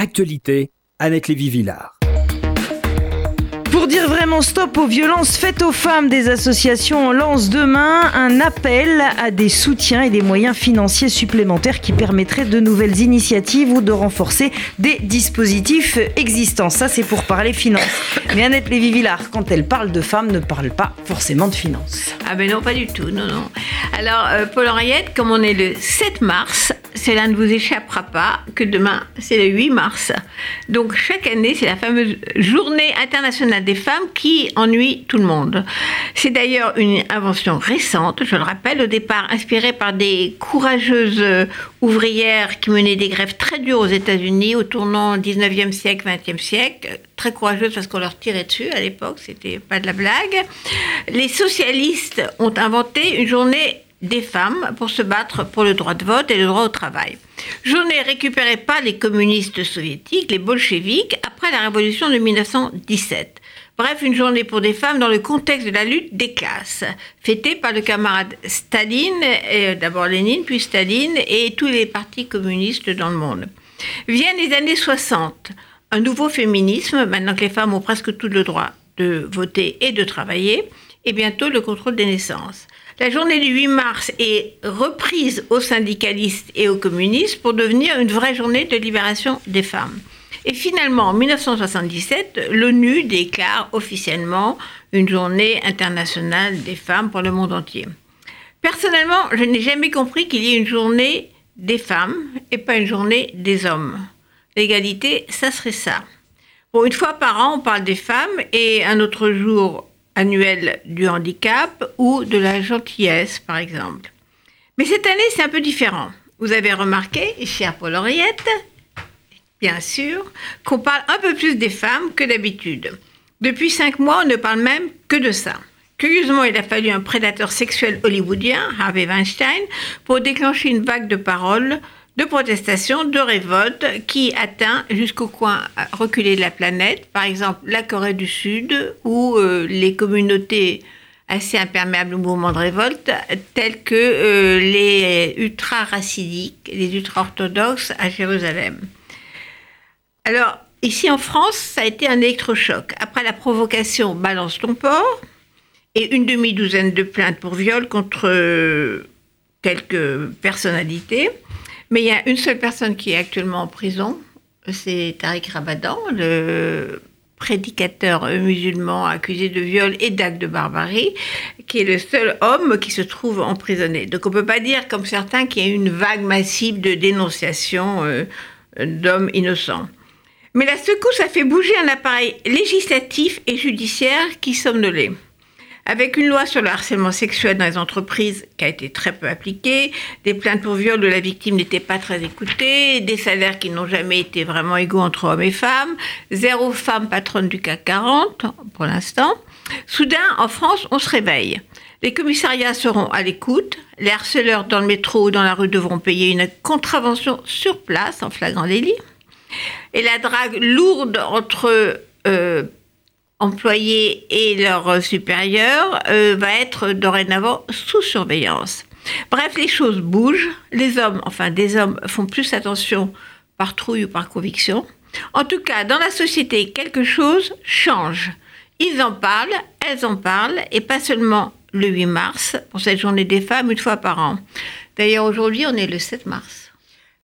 Actualité, Annette Lévy-Villard. Pour dire vraiment stop aux violences faites aux femmes, des associations lancent demain un appel à des soutiens et des moyens financiers supplémentaires qui permettraient de nouvelles initiatives ou de renforcer des dispositifs existants. Ça, c'est pour parler finances. Mais Annette Lévy-Villard, quand elle parle de femmes, ne parle pas forcément de finances. Ah ben non, pas du tout, non, non. Alors, euh, Paul Henriette, comme on est le 7 mars, cela ne vous échappera pas que demain, c'est le 8 mars. Donc chaque année, c'est la fameuse journée internationale des femmes qui ennuie tout le monde. C'est d'ailleurs une invention récente, je le rappelle, au départ inspirée par des courageuses ouvrières qui menaient des grèves très dures aux États-Unis au tournant 19e siècle, 20e siècle. Très courageuses parce qu'on leur tirait dessus à l'époque, c'était pas de la blague. Les socialistes ont inventé une journée des femmes pour se battre pour le droit de vote et le droit au travail. Journée récupérée par les communistes soviétiques, les bolcheviques, après la révolution de 1917. Bref, une journée pour des femmes dans le contexte de la lutte des classes, fêtée par le camarade Staline, d'abord Lénine, puis Staline, et tous les partis communistes dans le monde. Viennent les années 60, un nouveau féminisme, maintenant que les femmes ont presque tout le droit de voter et de travailler, et bientôt le contrôle des naissances. La journée du 8 mars est reprise aux syndicalistes et aux communistes pour devenir une vraie journée de libération des femmes. Et finalement, en 1977, l'ONU déclare officiellement une journée internationale des femmes pour le monde entier. Personnellement, je n'ai jamais compris qu'il y ait une journée des femmes et pas une journée des hommes. L'égalité, ça serait ça. Bon, une fois par an, on parle des femmes et un autre jour annuel du handicap ou de la gentillesse, par exemple. Mais cette année, c'est un peu différent. Vous avez remarqué, cher Paul Henriette, bien sûr, qu'on parle un peu plus des femmes que d'habitude. Depuis cinq mois, on ne parle même que de ça. Curieusement, il a fallu un prédateur sexuel hollywoodien, Harvey Weinstein, pour déclencher une vague de paroles, de protestations, de révoltes qui atteint jusqu'au coin reculé de la planète, par exemple la Corée du Sud ou euh, les communautés assez imperméables au mouvement de révolte, telles que euh, les ultra-racidiques, les ultra-orthodoxes à Jérusalem. Alors, ici en France, ça a été un électrochoc. Après la provocation Balance ton port et une demi-douzaine de plaintes pour viol contre euh, quelques personnalités. Mais il y a une seule personne qui est actuellement en prison, c'est Tariq Rabadan, le prédicateur musulman accusé de viol et d'actes de barbarie, qui est le seul homme qui se trouve emprisonné. Donc on ne peut pas dire, comme certains, qu'il y a une vague massive de dénonciations euh, d'hommes innocents. Mais la secousse a fait bouger un appareil législatif et judiciaire qui somnolait. Avec une loi sur le harcèlement sexuel dans les entreprises qui a été très peu appliquée, des plaintes pour viol de la victime n'étaient pas très écoutées, des salaires qui n'ont jamais été vraiment égaux entre hommes et femmes, zéro femme patronne du CAC 40 pour l'instant. Soudain, en France, on se réveille. Les commissariats seront à l'écoute, les harceleurs dans le métro ou dans la rue devront payer une contravention sur place en flagrant délit. Et la drague lourde entre euh, employés et leurs supérieurs euh, va être dorénavant sous surveillance. Bref, les choses bougent. Les hommes, enfin des hommes, font plus attention par trouille ou par conviction. En tout cas, dans la société, quelque chose change. Ils en parlent, elles en parlent, et pas seulement le 8 mars, pour cette journée des femmes, une fois par an. D'ailleurs, aujourd'hui, on est le 7 mars.